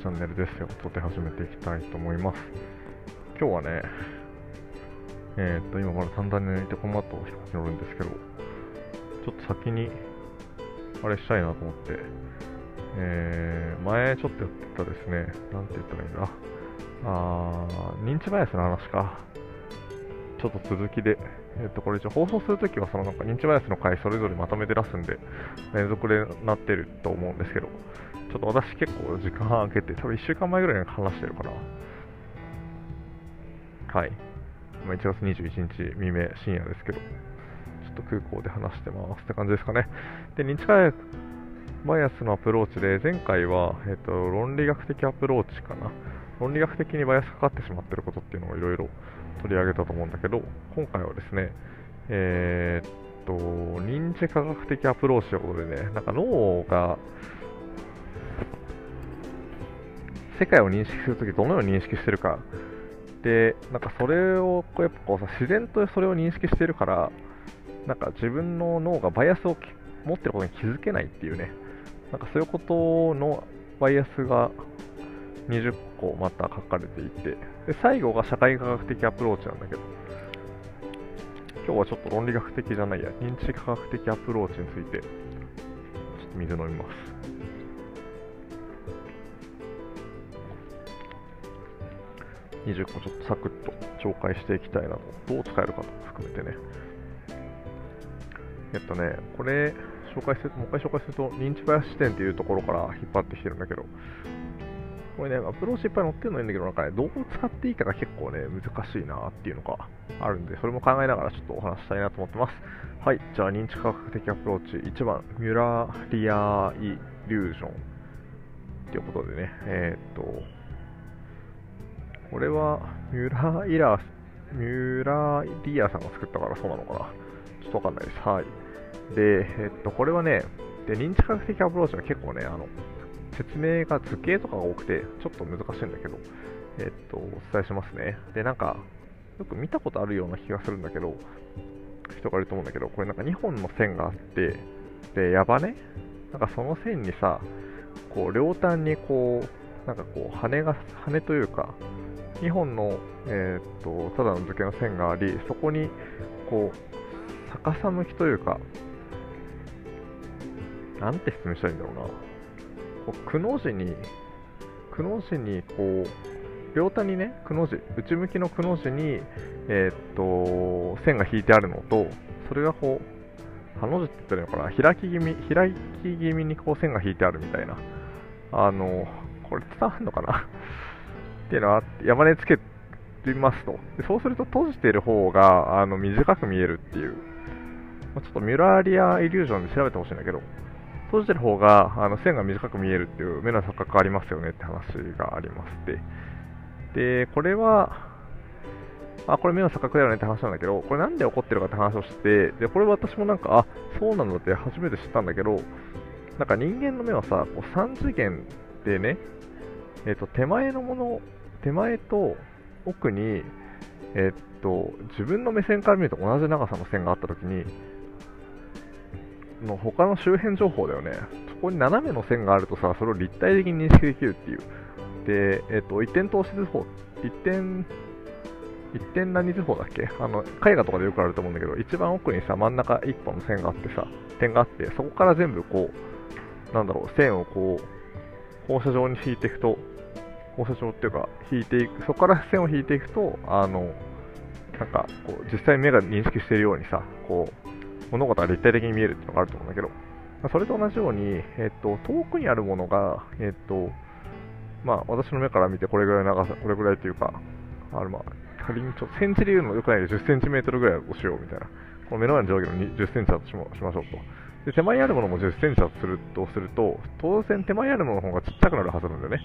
チャンネルですよ。とで始めていきたいと思います。今日はね、えー、っと、今まだ単純に抜いてこの後飛行機乗るんですけど、ちょっと先に、あれしたいなと思って、えー、前ちょっとやってたですね、なんて言ったらいいんだ、あー、認知バイアスの話か。ちょっと続きで、えっ、と、これ一応放送するときは、そのなんか認知バイアスの回それぞれまとめて出すんで、連続でなってると思うんですけど、ちょっと私結構時間空けて、多分1週間前ぐらいに話してるかな。はい。まあ、1月21日未明、深夜ですけど、ちょっと空港で話してますって感じですかね。で、認知バイアスのアプローチで、前回は、えっ、と、論理学的アプローチかな。論理学的にバイアスかかってしまってることっていうのをいろいろ取り上げたと思うんだけど、今回はですね、えー、っと、認知科学的アプローチということでね、なんか脳が、世界を認識するときどのように認識してるか。で、なんかそれを、こうやっぱこうさ、自然とそれを認識してるから、なんか自分の脳がバイアスを持ってることに気づけないっていうね、なんかそういうことのバイアスが20個また書かれていて、で最後が社会科学的アプローチなんだけど、今日はちょっと論理学的じゃないや、認知科学的アプローチについて、ちょっと水飲みます。20個ちょっとサクッと紹介していきたいなと、どう使えるかと含めてね。えっとね、これ、紹介するもう一回紹介すると、認知バイアス視点っていうところから引っ張ってきてるんだけど、これね、アプローチいっぱい載ってるのいいんだけど、なんかね、どう使っていいかが結構ね、難しいなっていうのがあるんで、それも考えながらちょっとお話したいなと思ってます。はい、じゃあ認知科学的アプローチ、1番、ミュラリアイリュージョンっていうことでね、えー、っと、これはミュラーイラーミュラリアさんが作ったからそうなのかなちょっとわかんないです。はい。で、えっと、これはね、で認知科学的アプローチは結構ね、あの、説明が図形とかが多くて、ちょっと難しいんだけど、えっと、お伝えしますね。で、なんか、よく見たことあるような気がするんだけど、人がいると思うんだけど、これなんか2本の線があって、で、やばね？なんかその線にさ、こう、両端にこう、なんかこう、羽が、羽というか、2本の、えー、っと、ただの図形の線があり、そこに、こう、逆さ向きというか、なんて説明したらいいんだろうな。こうくの字に、くの字に、こう、両端にね、くの字、内向きのくの字に、えー、っと、線が引いてあるのと、それがこう、ハの字って言ったらいいのかな、開き気味、開き気味にこう線が引いてあるみたいな。あの、これ伝わるのかな？っていうのは山根つけてますと。でそうすると閉じてる方があの短く見えるっていう。まあ、ちょっとミュラーリアイリュージョンで調べてほしいんだけど、閉じてる方があの線が短く見えるっていう目の錯覚ありますよねって話がありまして。で、これは、あ、これ目の錯覚だよねって話なんだけど、これなんで起こってるかって話をして、で、これ私もなんか、あ、そうなんだって初めて知ったんだけど、なんか人間の目はさ、こう3次元でね、えっ、ー、と、手前のもの手前と奥に、えっと、自分の目線から見ると同じ長さの線があったときに、の他の周辺情報だよね。そこに斜めの線があるとさ、それを立体的に認識できるっていう。で、えっと、一点投資図法、一点、一点何図法だっけ？あの、絵画とかでよくあると思うんだけど、一番奥にさ、真ん中一本の線があってさ、点があって、そこから全部こう、なんだろう、線をこう、放射状に引いていくと、放射状っていうか、引いていく、そこから線を引いていくと、あの、なんか、こう、実際目が認識しているようにさ、こう、物事が立体的に見えるっていうのがあると思うんだけど、それと同じように、えっと、遠くにあるものが、えっと、まあ、私の目から見てこれぐらい長さ、これぐらいというか、あの、まあ、仮にちょっとセンチで言うのよくないで10センチメートルぐらいをしようみたいな。この目の前の上下の10センチだとしましょうと。で、手前にあるものも10センチだとするとすると、当然手前にあるものの方がちっちゃくなるはずなんだよね。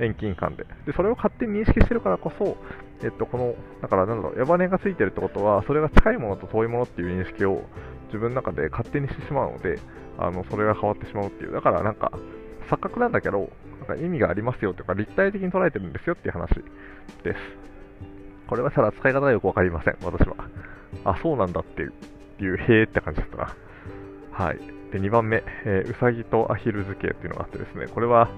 遠近感で。で、それを勝手に認識してるからこそ、えっと、この、だからなんだろう、矢羽がついてるってことは、それが近いものと遠いものっていう認識を自分の中で勝手にしてしまうので、あの、それが変わってしまうっていう。だからなんか、錯覚なんだけど、なんか意味がありますよとか、立体的に捉えてるんですよっていう話です。これはただ使い方がよくわかりません、私は。あ、そうなんだっていう、いうへーって感じだったな。はい。で、2番目、えー、うさぎとアヒル図形っていうのがあってですね、これは、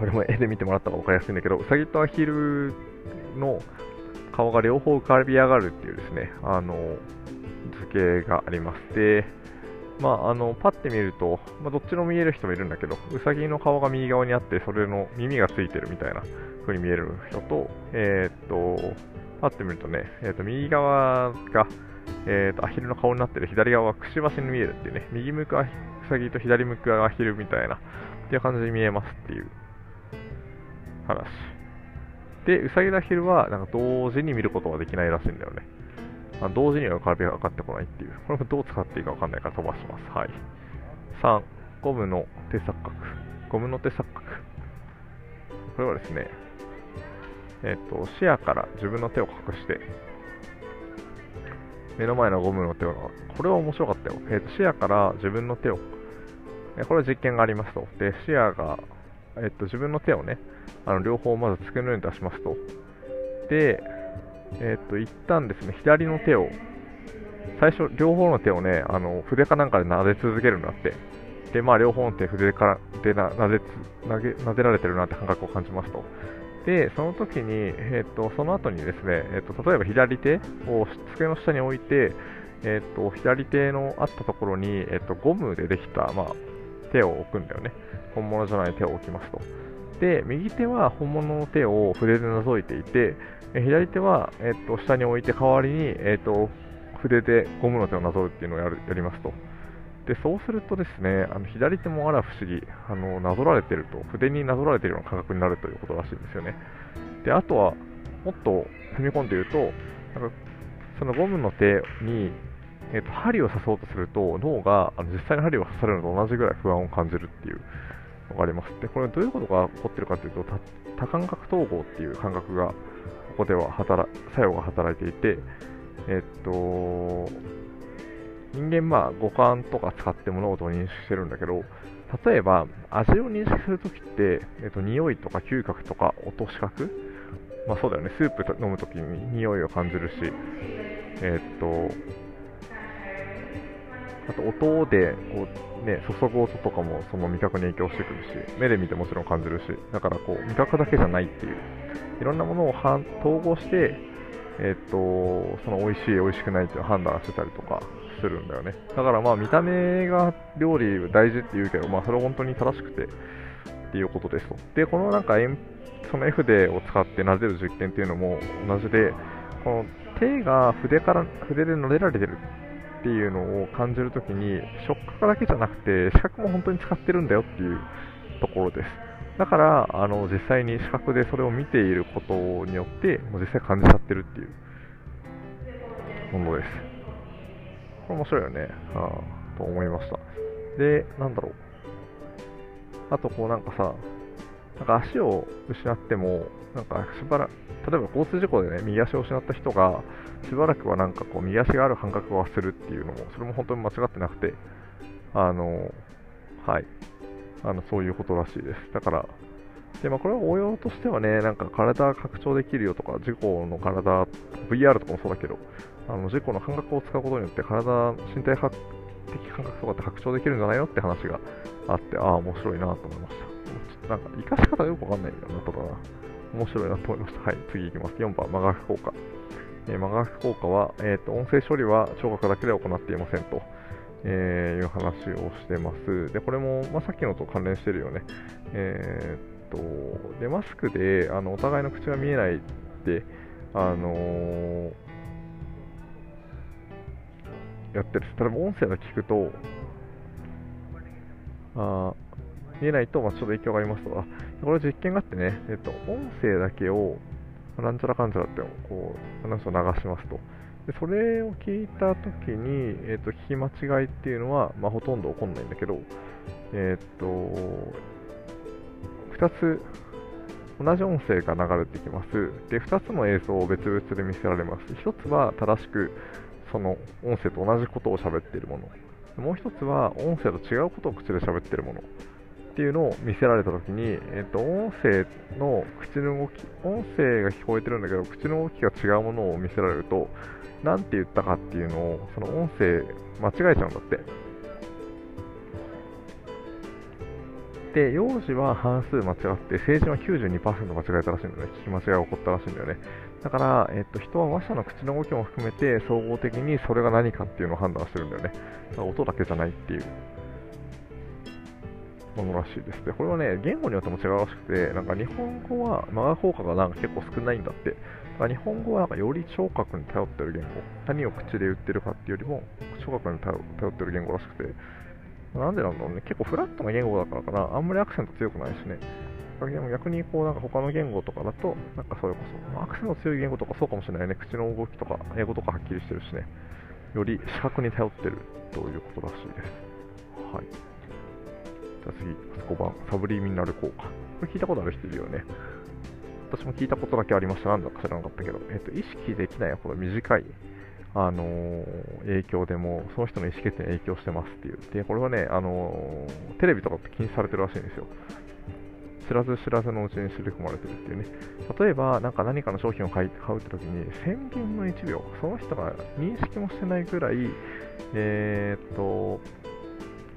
これも絵で見てもらった方が分かりやすいんだけど、ウサギとアヒルの顔が両方浮かび上がるっていうですね、あの図形がありまして、まあ、あのパッて見ると、まあ、どっちの見える人もいるんだけど、ウサギの顔が右側にあって、それの耳がついてるみたいな風に見える人と、えー、っと、パッて見るとね、えー、っと右側が、えー、っとアヒルの顔になってる左側がくちばしに見えるっていうね、右向くウサギと左向くアヒルみたいな、っていう感じに見えますっていう話。で、ウサギとアヒルはなんか同時に見ることができないらしいんだよね。同時には浮かび上がってこないっていう。これもどう使っていいかわかんないから飛ばします。はい。3、ゴムの手錯覚。ゴムの手錯覚。これはですね、えっ、ー、と、視野から自分の手を隠して、目の前のゴムの手を、これは面白かったよ。えっ、ー、と、視野から自分の手を、えこれは実験がありますと。で、視野が、えっ、と、自分の手をね、あの両方まず机の上に出しますと。で、えっ、と、一旦ですね、左の手を、最初、両方の手をね、あの筆かなんかで撫で続けるんだって。で、まあ、両方の手、筆からでな撫で撫でられてるなって感覚を感じますと。で、その時に、えっ、と、その後にですね、えっ、と、例えば左手を机の下に置いて、えっ、と、左手のあったところに、えっ、と、ゴムでできた、まあ、手を置くんだよね。本物じゃない手を置きますと。で、右手は本物の手を筆で覗いていて、左手は、えっと、下に置いて代わりに、えっと、筆でゴムの手をなぞるっていうのをやるやりますと。で、そうするとですね、あの左手もあら不思議、あのなぞられてると、筆になぞられてるような感覚になるということらしいんですよね。で、あとは、もっと踏み込んで言うと、なんかそのゴムの手に、えーと、針を刺そうとすると、脳があの実際に針を刺されるのと同じぐらい不安を感じるっていうのがあります。で、これどういうことが起こってるかというと、多感覚統合っていう感覚がここでは働作用が働いていて、えっと、人間、まあ、五感とか使って物事を認識してるんだけど、例えば、味を認識するときって、えっと、匂いとか嗅覚とか音、視覚、まあそうだよね、スープ飲むときに匂いを感じるし、えっと、あと音でこう、ね、注ぐ音とかもその味覚に影響してくるし、目で見てもちろん感じるし、だからこう味覚だけじゃないっていういろんなものを統合して、えっと、その美味しい、美味しくないっていう判断してたりとかするんだよね。だからまあ見た目が料理大事って言うけど、まあそれは本当に正しくてっていうことですと。で、このなんかその F でを使ってなでる実験っていうのも同じで、この手が筆から筆で撫でられてるっていうのを感じるときに触覚だけじゃなくて視覚も本当に使ってるんだよっていうところです。だから、あの、実際に視覚でそれを見ていることによって、もう実際感じちゃってるっていうものです。これ面白いよね。あ、と思いました。で、なんだろう。あと、こうなんかさ、なんか足を失っても、なんかしばらく、例えば交通事故でね、右足を失った人が、しばらくはなんかこう、右足がある感覚がするっていうのも、それも本当に間違ってなくて、あの、はい。あのそういうことらしいです。だから、でまあ、これは応用としてはね、なんか体拡張できるよとか、事故の体、VR とかもそうだけど、あの事故の感覚を使うことによって体、身体的感覚とかって拡張できるんじゃないよって話があって、ああ、面白いなと思いました。ちょっとなんか、活かし方よくわかんないんだよな、ただな。面白いなと思いました。はい、次いきます。4番、マガフ効果。えー、マガフ効果は、えーと、音声処理は聴覚だけで行っていませんと。えー、いう話をしてます。で、これも、まあ、さっきのと関連してるよね。えー、っと、で、マスクで、あの、お互いの口が見えないって、あのー、やってる。例えば音声が聞くと、あ見えないと、まあ、ちょっと影響がありますとか、これ実験があってね、えっと、音声だけを、なんちゃらかんちゃらって、こう、話を流しますと。でそれを聞いたときに、えーと、聞き間違いっていうのは、まあ、ほとんど起こんないんだけど、えっ、と、2つ同じ音声が流れてきます。で、2つの映像を別々で見せられます。1つは正しくその音声と同じことを喋っているもの。もう1つは音声と違うことを口で喋っているもの。っていうのを見せられたときに、えっ、と、音声の口の動き、音声が聞こえてるんだけど、口の動きが違うものを見せられると、何て言ったかっていうのを、その音声間違えちゃうんだって。で、幼児は半数間違って、成人は92%間違えたらしいんだよね。聞き間違いが起こったらしいんだよね。だから、えっと、人は話者の口の動きも含めて、総合的にそれが何かっていうのを判断してるんだよね。だから音だけじゃないっていうものらしいです。で、これはね、言語によっても違うらしくて、なんか日本語はマガ効果がなんか結構少ないんだって。だから日本語はなんかより聴覚に頼ってる言語。何を口で言ってるかっていうよりも、聴覚に頼頼ってる言語らしくて、なんでなんだろうね。結構フラットな言語だからかな。あんまりアクセント強くないしね。でも逆にこうなんか他の言語とかだと、なんかそれこそ、アクセント強い言語とかそうかもしれないね。口の動きとか、英語とかはっきりしてるしね。より視覚に頼ってるということらしいです。はい。じゃあ次、5番、サブリミナル効果。これ聞いたことある人いるよね。私も聞いたことだけありました。なんだか知らなかったけど、えっと、意識できないほど短い、あのー影響でも、その人の意思決定に影響してますっていう。で、これはね、あのーテレビとかって禁止されてるらしいんですよ。知らず知らずのうちに刷り込まれてるっていうね。例えば、なんか何かの商品を買い買うって時に、1000分の1秒、その人が認識もしてないぐらい、えーっと、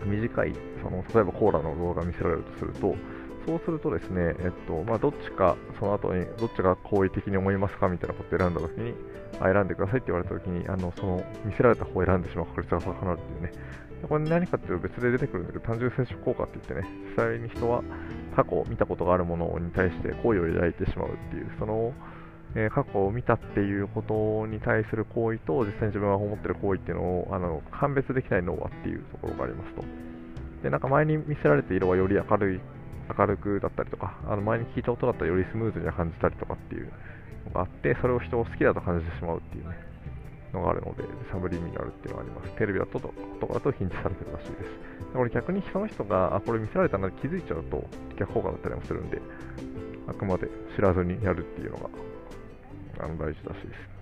短い、その例えばコーラの動画が見せられるとすると、そうするとですね、えっとまあ、どっちか、その後にどっちが好意的に思いますかみたいなことを選んだときに、あ選んでくださいって言われたときにあの、その見せられた方を選んでしまう確率が高くなるっていうね、これ何かっていうと別で出てくるんだけど、単純接触効果って言ってね、実際に人は過去見たことがあるものに対して好意を抱いてしまうっていう、その、えー過去を見たっていうことに対する行為と、実際に自分が思ってる行為っていうのをあの判別できない脳はっていうところがありますと。で、なんか前に見せられて色はより明るい、明るくだったりとか、あの前に聞いた音だったらよりスムーズに感じたりとかっていうのがあって、それを人を好きだと感じてしまうっていうね、のがあるので、サブリミナルっていうのがあります。テレビだとととかだと禁止されてるらしいです。でこれ逆にその人が、あ、これ見せられたなって気づいちゃうと逆効果だったりもするんで、あくまで知らずにやるっていうのがあの大事らしいです。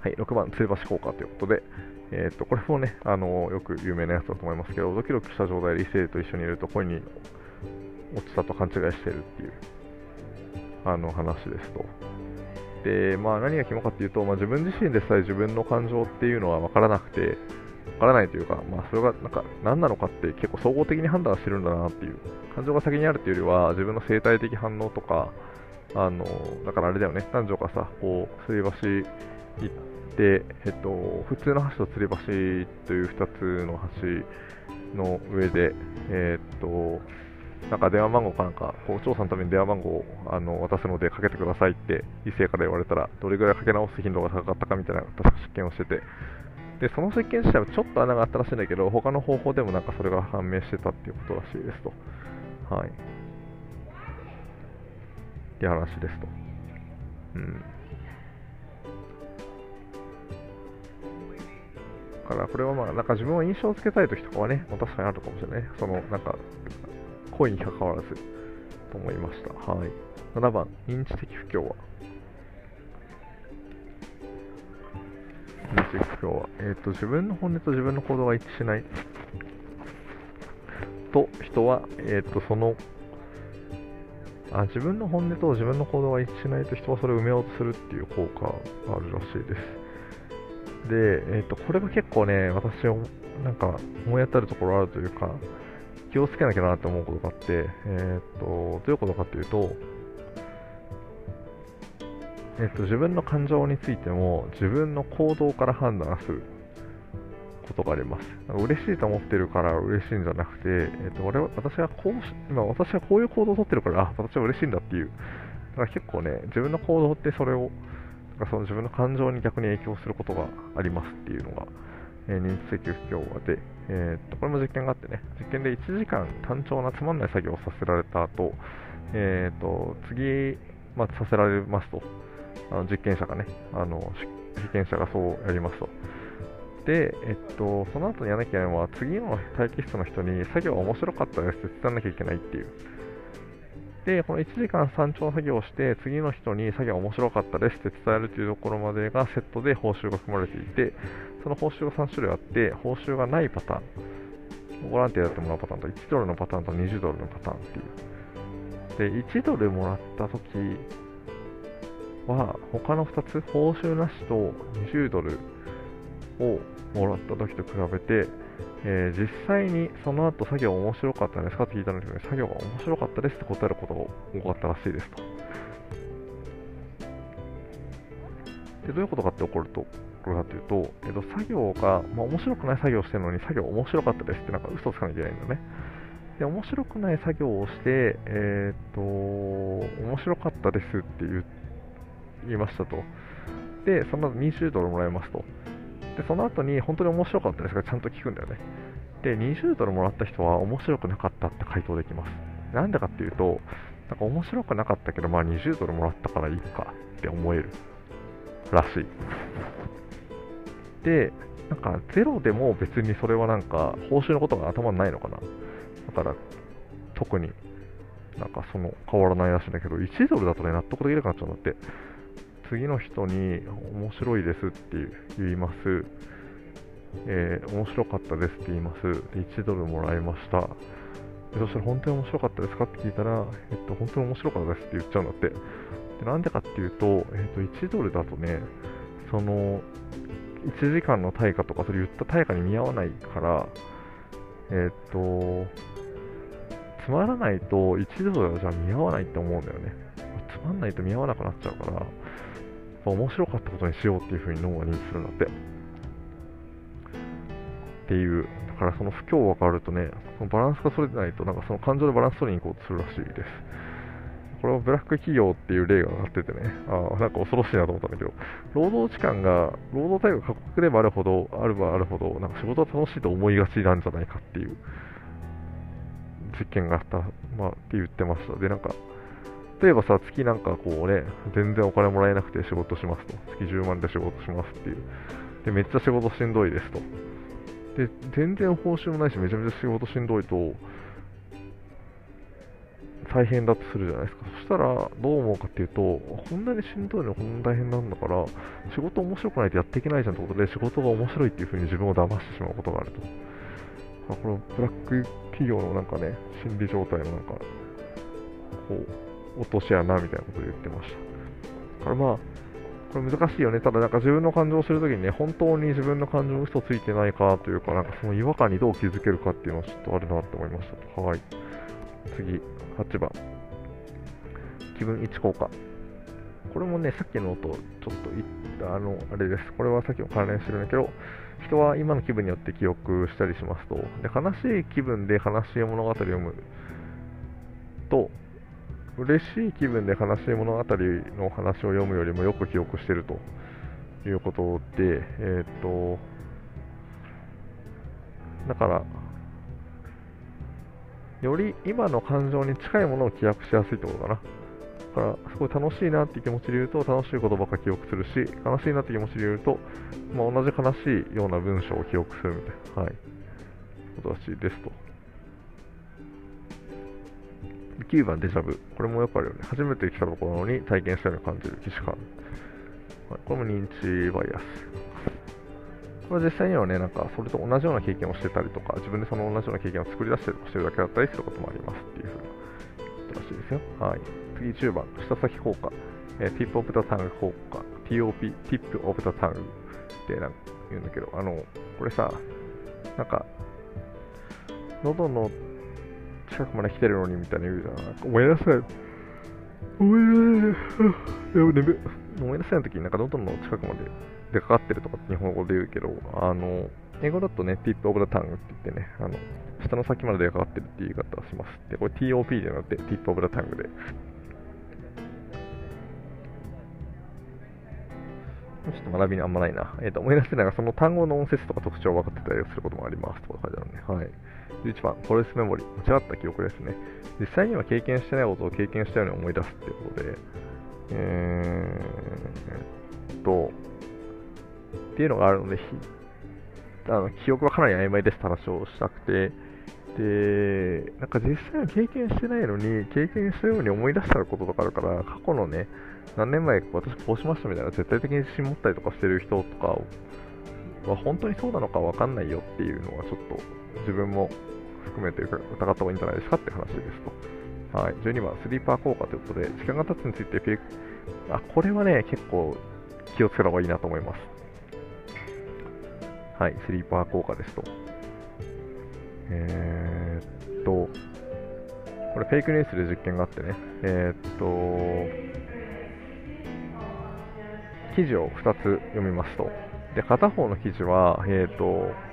はい、6番、吊り橋効果ということで、えー、とこれもね、あのよく有名なやつだと思いますけど、ドキドキした状態で異性と一緒にいると恋に落ちたと勘違いしてるっていうあの話ですと。で、まあ、何が肝かっていうと、まあ、自分自身でさえ自分の感情っていうのは分からなくて、分からないというか、まあ、それがなんか何なのかって結構総合的に判断してるんだなっていう、感情が先にあるっていうよりは、自分の生態的反応とか、あのだからあれだよね、男女がさ、こう、吊り橋行って、えっと、普通の橋と吊り橋という2つの橋の上で、えっと、なんか電話番号かなんか、こう調査のために電話番号をあの渡すのでかけてくださいって異性から言われたら、どれぐらいかけ直す頻度が高かったかみたいな確か実験をしてて、でその実験自体はちょっと穴があったらしいんだけど、他の方法でもなんかそれが判明してたっていうことらしいですと。はい。って話ですと。うん。だからこれはまあ、なんか自分を印象をつけたいときとかはね、確かにあるかもしれない。その、なんか、恋に関わらずと思いました。はい。7番、認知的不協和。認知的不協和。えっ、と、自分の本音と自分の行動が一致しないと、人は、えっ、と、その、あ自分の本音と自分の行動が一致しないと人はそれを埋めようとするっていう効果があるらしいです。で、えっ、と、これが結構ね、私を、なんか、思い当たるところあるというか、気をつけなきゃなって思うことがあって、えっ、と、どういうことかっていうと、えっ、と、自分の感情についても、自分の行動から判断することがあります。なんか嬉しいと思ってるから嬉しいんじゃなくて、えっ、と、俺は、私がこう、今私がこういう行動をとってるから、あ、私は嬉しいんだっていう。だから結構ね、自分の行動ってそれを、なんかその自分の感情に逆に影響することがありますっていうのが、えー認知的不協和で、えーっと、これも実験があってね、実験で1時間単調なつまんない作業をさせられた後、えーっと、次、まあ、させられますと、あの実験者がね、あの、被験者がそうやりますと。で、えっと、その後にやらなきゃいけないのは、次の待機室の人に作業は面白かったですって伝えなきゃいけないっていう。で、この1時間単調作業をして、次の人に作業面白かったですって伝えるというところまでがセットで報酬が組まれていて、その報酬が3種類あって、報酬がないパターン、ボランティアやってもらうパターンと1ドルのパターンと20ドルのパターンっていう。で、1ドルもらったときは、他の2つ、報酬なしと20ドルをもらったときと比べて、えー実際にその後作業面白かったですかって聞いたんですけど、作業が面白かったですって答えることが多かったらしいですと。でどういうことかって起こると、これかというと、えっと、作業が、まあ、面白くない作業をしてるのに、作業面白かったですってなんか嘘つかなきゃいけないんだよね。で、面白くない作業をして、えーっと、面白かったですって言いましたと。で、その後20ドルもらえますと。で、その後に本当に面白かったですがちゃんと聞くんだよね。で、20ドルもらった人は面白くなかったって回答できます。なんでかっていうと、なんか面白くなかったけど、まあ20ドルもらったからいいかって思えるらしい。で、なんかゼロでも別にそれはなんか報酬のことが頭にないのかな。だから特になんかその変わらないらしいんだけど、1ドルだとね、納得できなくなっちゃうんだって。次の人に面白いですって言います。えー面白かったですって言います。1ドルもらいました。そしたら本当に面白かったですかって聞いたら、えっと、本当に面白かったですって言っちゃうんだって。でなんでかっていうと、えっと、1ドルだとね、その、1時間の対価とか、それ言った対価に見合わないから、えっと、つまらないと1ドルじゃ見合わないって思うんだよね。つまんないと見合わなくなっちゃうから、面白かったことにしようっていう風に脳が認知するんだって。っていう、だからその不況が変わるとね、そのバランスが取れてないと、なんかその感情でバランス取りに行こうとするらしいです。これはブラック企業っていう例が上がっててね、あ、なんか恐ろしいなと思ったんだけど、労働時間が、労働対価が過酷でもあるほど、あればあるほど、なんか仕事は楽しいと思いがちなんじゃないかっていう実験があった、まあ、って言ってました。で、なんか、例えばさ、月なんかこうね、全然お金もらえなくて仕事しますと。月10万で仕事しますっていう。で、めっちゃ仕事しんどいですと。で、全然報酬もないし、めちゃめちゃ仕事しんどいと、大変だとするじゃないですか。そしたら、どう思うかっていうと、こんなにしんどいのこんな大変なんだから、仕事面白くないとやっていけないじゃんってことで、仕事が面白いっていう風に自分を騙してしまうことがあると。このブラック企業のなんかね、心理状態のなんか、こう、落とし穴みたいなことを言ってました。だからまあ、これ難しいよね。ただなんか自分の感情を知るときにね、本当に自分の感情に嘘ついてないかというか、なんかその違和感にどう気づけるかっていうのはちょっとあるなって思いました。はい。次、8番。気分1効果。これもね、さっきのとちょっと言った、あの、あれです。これはさっきも関連してるんだけど、人は今の気分によって記憶したりしますと、で悲しい気分で悲しい物語を読むと、嬉しい気分で悲しい物語の話を読むよりもよく記憶してるということで、えーっと、だから、より今の感情に近いものを記憶しやすいってことかな。だから、すごい楽しいなって気持ちで言うと、楽しいことばっか記憶するし、悲しいなって気持ちで言うと、まあ、同じ悲しいような文章を記憶するみたいな、はい、ことらしいですと。9番デジャブ。これもよくあるよね。初めて来たところに体験したように感じる既視感。はい、これも認知バイアス。これ実際にはね、なんかそれと同じような経験をしてたりとか、自分でその同じような経験を作り出したりとかしてるだけだったりすることもありますっていうふうなことらしいですよ。はい。次10番、舌先効果。えー、tip of the tongue 効果。TOP、tip of the tongue ってなんか言うんだけど、あの、これさ、なんか、喉の近くまで来てるのにみたいな言うじゃん。ごめんなさい。ごめんなさい。や、眠ごめんなさいの時になんか喉の近くまで出かかってるとかって日本語で言うけど、あの、英語だとね、tip of the tongue って言ってね、あの、下の先まで出かかってるって言い方をします。で、これ TOP じゃなくてティップオブザタングで。ちょっと学びにあんまないな。えっ、と、思い出せないが、その単語の音節とか特徴を分かってたりすることもあります。とか書いてあるね。はい。11番、フォレスメモリー。間違った記憶ですね。実際には経験してないことを経験したように思い出すっていうことで、えーっと、っていうのがあるので、あの記憶はかなり曖昧ですって話をしたくて、で、なんか実際は経験してないのに、経験したように思い出したこととかあるから、過去のね、何年前私こうしましたみたいな絶対的に自信持ったりとかしてる人とかは本当にそうなのかわかんないよっていうのはちょっと自分も含めて疑った方がいいんじゃないですかって話ですと。はい。12番、スリーパー効果ということで、時間が経つについてフェイク、あ、これはね、結構気をつけた方がいいなと思います。はい、スリーパー効果ですと。えー、っと、これフェイクニュースで実験があってね、えー、っと、記事を2つ読みますと、で片方の記事は、えーと、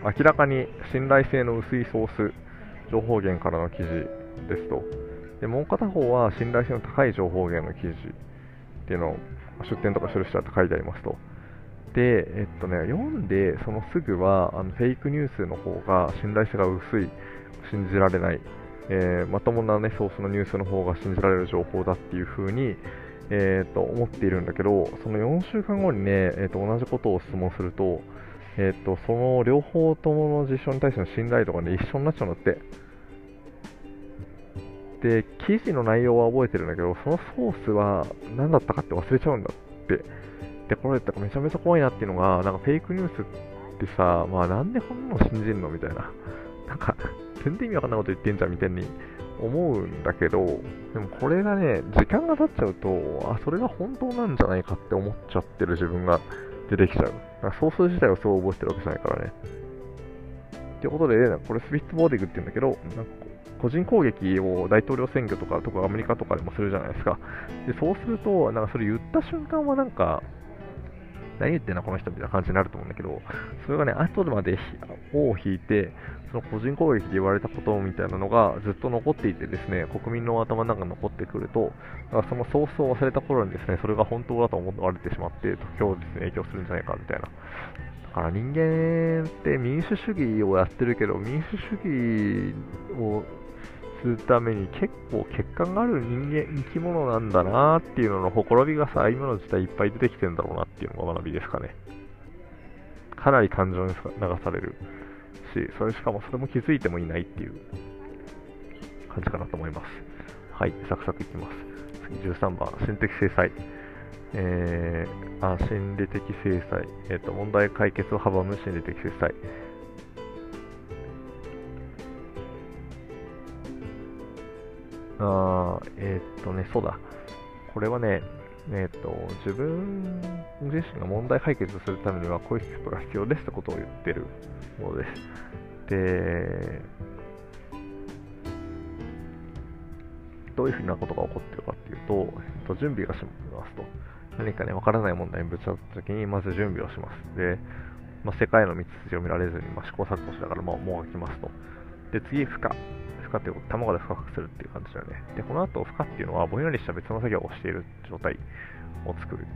明らかに信頼性の薄いソース情報源からの記事ですと、でもう片方は信頼性の高い情報源の記事っていうのを出典とかる人だと書いてありますと。で、えっとね、読んで、そのすぐはあのフェイクニュースの方が信頼性が薄い、信じられない、えー、まともな、ね、ソースのニュースの方が信じられる情報だっていう風に、えー、と思っているんだけど、その4週間後にね、えー、と同じことを質問すると、えー、とその両方ともの実証に対しての信頼度が、ね、一緒になっちゃうんだって。で、記事の内容は覚えてるんだけど、そのソースは何だったかって忘れちゃうんだって。で、これってめちゃめちゃ怖いなっていうのが、なんかフェイクニュースってさ、まあなんでこんなの信じるのみたいな。なんか、全然意味わかんないこと言ってんじゃんみたいに思うんだけど、でもこれがね、時間が経っちゃうと、あ、それが本当なんじゃないかって思っちゃってる自分が出てきちゃう。ソース自体をそう覚えてるわけじゃないからね。ってことで、これスピッツボーディングって言うんだけど、なんか個人攻撃を大統領選挙とか、とかアメリカとかでもするじゃないですか。で、そうすると、なんかそれ言った瞬間はなんか、何言ってんのこの人みたいな感じになると思うんだけど、それがね、後まで尾を引いて、その個人攻撃で言われたことみたいなのがずっと残っていてですね、国民の頭の中に残ってくると、そのソースを忘れた頃にですね、それが本当だと思われてしまって、今日ですね、影響するんじゃないかみたいな。だから人間って民主主義をやってるけど、民主主義をするために結構欠陥がある人間、生き物なんだなっていうののほころびがさ、今の時代いっぱい出てきてるんだろうなっていうのが学びですかね。かなり感情に流されるし、それしかもそれも気づいてもいないっていう感じかなと思います。はい、サクサクいきます。次13番、心的制裁。えー、あ心理的制裁、えーと、問題解決を阻む心理的制裁。あえっ、とね、そうだ。これはね、え、ー、と、自分自身が問題解決するためにはこういうステップが必要ですってことを言ってるものです。で、どういうふうなことが起こってるかっていうと、えっと、準備がしますと。何かね、わからない問題にぶち当たったときに、まず準備をします。で、まあ、世界の道筋を見られずに、まあ、試行錯誤しながら、まあ、もう開きますと。で、次、負荷。負荷っていうと、卵で深くするっていう感じだよね。で、この後、負荷っていうのは、ぼんやりした別の作業をしている状態を作る。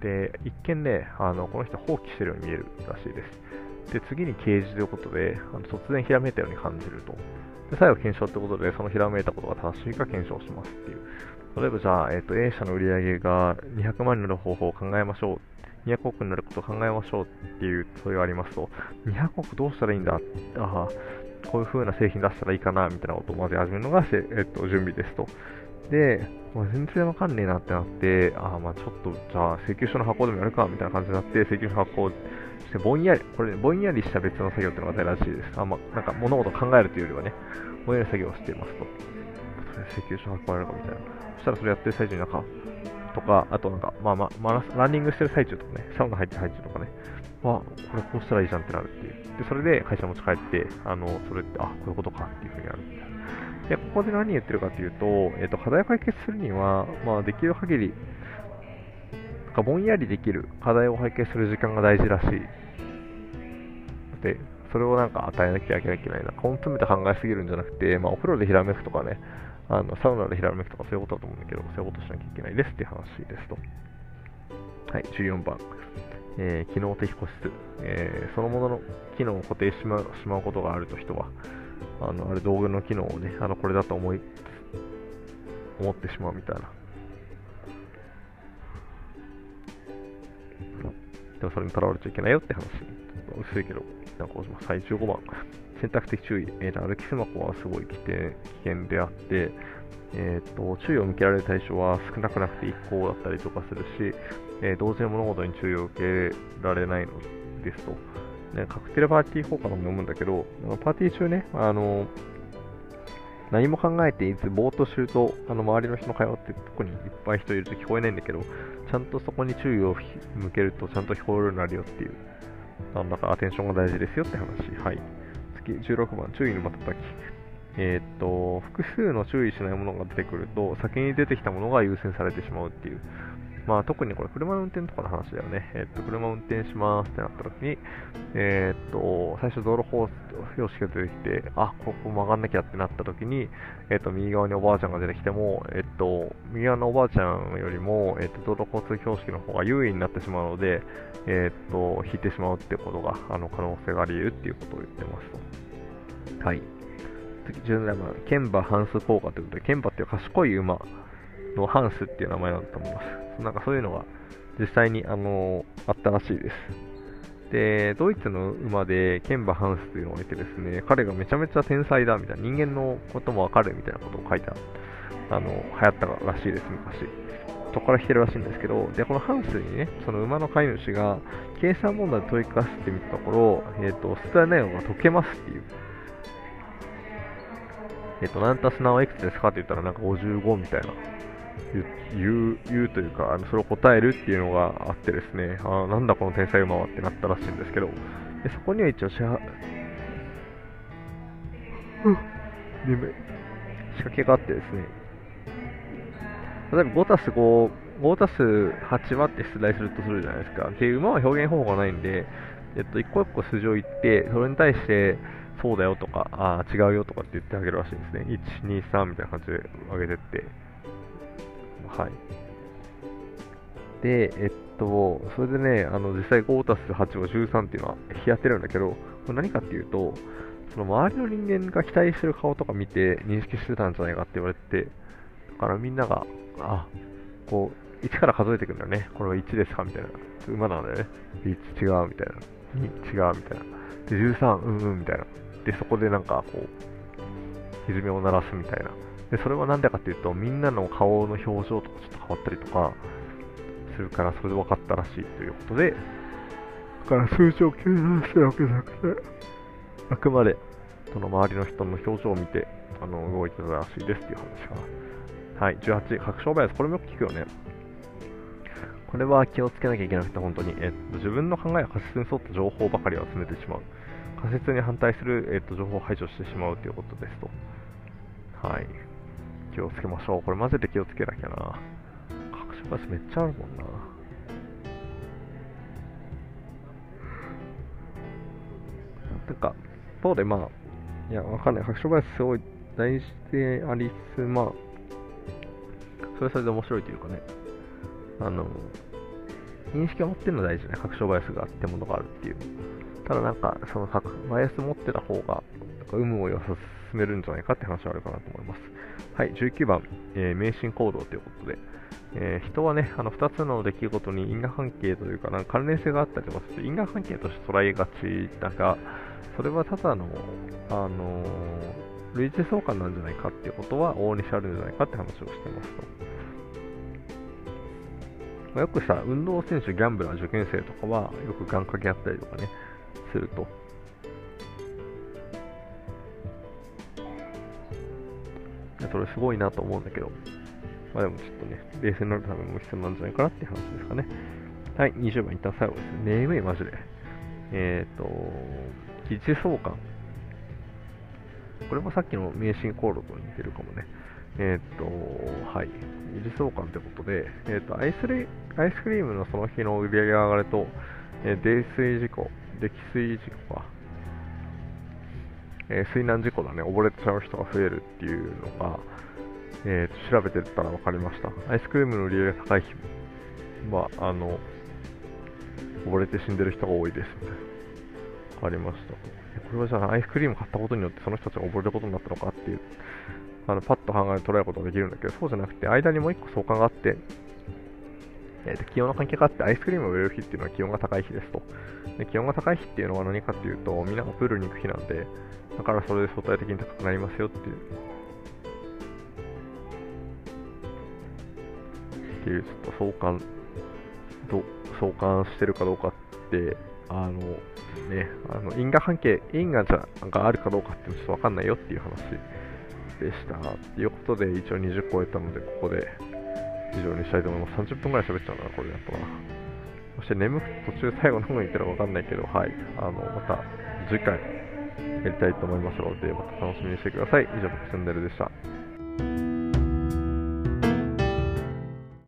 で、一見ね、あのこの人放棄してるように見えるらしいです。で、次に掲示ということで、あの突然ひらめいたように感じると。で、最後検証ということで、そのひらめいたことが正しいか検証しますっていう。例えばじゃあ、えっ、ー、と、A 社の売り上げが200万になる方法を考えましょう。200億になることを考えましょうっていう問いがありますと、200億どうしたらいいんだ？ああこういう風な製品出したらいいかなみたいなことをまず始めるのが、えっ、と、準備ですと。で、まあ、全然わかんねえなってなって、あまあちょっと、じゃあ請求書の発行でもやるかみたいな感じになって、請求書の発行して、ぼんやり、これ、ねぼんやりした別の作業っていうのが大らしいです。あまあ、なんか物事を考えるというよりはね、ぼんやり作業をしていますと。請求書発行やるかみたいな。そしたらそれやってる最中になんか、とか、あとなんか、まあまあ、ランニングしてる最中とかね、サウナ入ってる最中とかね、わ、これこうしたらいいじゃんってなるっていう。で、それで会社持ち帰って、あの、それって、あ、こういうことかっていうふうになるみたいな。で、ここで何言ってるかというと、えっ、と、課題を解決するには、まあ、できる限り、なんかぼんやりできる課題を解決する時間が大事らしい。で、それをなんか与えなきゃいけないな。根詰めて考えすぎるんじゃなくて、まあ、お風呂でひらめくとかね、あのサウナでひらめくとかそういうことだと思うんだけど、そういうことしなきゃいけないですっていう話ですと。はい、14番。えー、機能的個室、えー、そのものの機能を固定しましまうことがあると人は、あのあれ道具の機能をね、あのこれだと思い思ってしまうみたいな。でもそれにとらわれちゃいけないよって話。薄いけど、なんかします。はい、15番。選択的注意。えー、歩きスマホはすごい危険危険であって、えーと、注意を向けられる対象は少なくなくて1個だったりとかするし、えー、同時に物事に注意を受けられないのですと。ね、カクテルパーティー効果のも飲むんだけど、パーティー中ね、あの何も考えていずぼーっとすると、あの周りの人の会話ってとこにいっぱい人いると聞こえないんだけど、ちゃんとそこに注意を向けるとちゃんと聞こえるようになるよっていう、なんだかアテンションが大事ですよって話。はい。き、16番、注意の瞬き。えー、っと、複数の注意しないものが出てくると、先に出てきたものが優先されてしまうっていう。まあ、特にこれ、車の運転とかの話だよね。え、っと、車運転しますってなった時に、えー、っと、最初道路標識が出てきて、あ、ここ曲がんなきゃってなった時に、えっと、右側におばあちゃんが出てきても、えっと、右側のおばあちゃんよりも、えっと、道路交通標識の方が優位になってしまうので、えっと、引いてしまうっていうことが、あの、可能性があり得るっていうことを言ってますと。はい。次、17番、ケンバハンス効果ということで、ケンバっていう賢い馬のハンスっていう名前なんだと思います。なんかそういうのが実際に、あのあったらしいです。で、ドイツの馬でケンバ・ハンスというのがいてですね、彼がめちゃめちゃ天才だみたいな、人間のこともわかるみたいなことを書いた、あの、流行ったらしいです、昔。そこから来てるらしいんですけど、で、このハンスにね、その馬の飼い主が、計算問題で問い聞かせてみたところ、えっ、ー、と、スタイナイオが解けますっていう。えっ、ー、と、何たす何はいくつですかって言ったらなんか55みたいな言う言うというか、あのそれを答えるっていうのがあってですね、あなんだこの天才馬はってなったらしいんですけど、でそこには一応支払、眠い。仕掛けがあってですね、例えば5たす5、5たす8はって出題するとするじゃないですか。で、馬は表現方法がないんで、えっと、一個一個数字を言って、それに対して、そうだよとか、あ違うよとかって言ってあげるらしいんですね。1、2、3みたいな感じで上げてって。はい。で、えっと、それでね、あの実際5たす8は13っていうのは日当てるんだけど、これ何かっていうと、その周りの人間が期待してる顔とか見て認識してたんじゃないかって言われて、だからみんなが、あ、こう、1から数えていくんだよね。これは1ですかみたいな。馬なんだよね。1違うみたいな。2違うみたいな。で、13、うんうんみたいな。で、そこでなんかこう、歪みを鳴らすみたいな。で、それはなんでかっていうと、みんなの顔の表情とかちょっと変わったりとかするから、それで分かったらしいということで、だから数字を計算してるわけじゃなくて、あくまで、その周りの人の表情を見て、あの、動いてたらしいですっていう話かな。はい、18、確証バイアス。これもよく聞くよね。これは気をつけなきゃいけなくて、本当に。えっと、自分の考えや仮説に沿った情報ばかりを集めてしまう。仮説に反対する、えっと、情報を排除してしまうということですと。はい。気をつけましょう。これマジで気をつけなきゃな。隠しバスめっちゃあるもんな。なんか、そうでまあ、いや、わかんない。隠しバイスすごい大事でありつつ、まあ、それはそれで面白いというかね、あの、認識を持ってるのは大事ね。確証バイアスがあってものがあるっていう。ただなんか、そのバイアス持ってた方が、有無をよさ進めるんじゃないかって話はあるかなと思います。はい、19番、えー、迷信行動ということで、えー、人はね、あの2つの出来事に因果関係というか、なんか関連性があったりとかする因果関係として捉えがちだが、それはただの、あのー、類似相関なんじゃないかっていうことは大西あるんじゃないかって話をしてますと。よくさ、運動選手、ギャンブラー、受験生とかは、よく願掛けあったりとかね、すると。それすごいなと思うんだけど、まあでもちょっとね、冷静になるためにも必要なんじゃないかなっていう話ですかね。はい、20番、一旦最後です。眠い、マジで。えっ、ー、と、疑似相関。これもさっきの迷信コードと似てるかもね。えっ、ー、と、はい。疑似相関ってことで、えっ、ー、とアイスレ、アイスクリームのその日の売り上げが上がると、え、泥酔事故、溺水事故か、えー、水難事故だね、溺れてしまう人が増えるっていうのが、えー、調べてたら分かりました。アイスクリームの売り上げが高い日は、あの、溺れて死んでる人が多いですみたいな。分かりました。これはじゃあアイスクリーム買ったことによってその人たちが溺れることになったのかっていう、あのパッと考えて捉えることができるんだけど、そうじゃなくて、間にもう一個相関があって、えーと、気温の関係があって、アイスクリームを売れる日っていうのは気温が高い日ですと。で気温が高い日っていうのは何かっていうと、みんながプールに行く日なんで、だからそれで相対的に高くなりますよっていう。っていう、ちょっと相関、ど相関してるかどうかって、あの、ね、あの因果関係、因果じゃがあるかどうかってちょっとわかんないよっていう話でした。ということで、一応20超えたので、ここで以上にしたいと思います。30分ぐらい喋っちゃうな、これだとな。そして眠くて途中最後の方に行ったらわかんないけど、はい。あの、また次回、やりたいと思いますので、また楽しみにしてください。以上、僕チャンネルでした。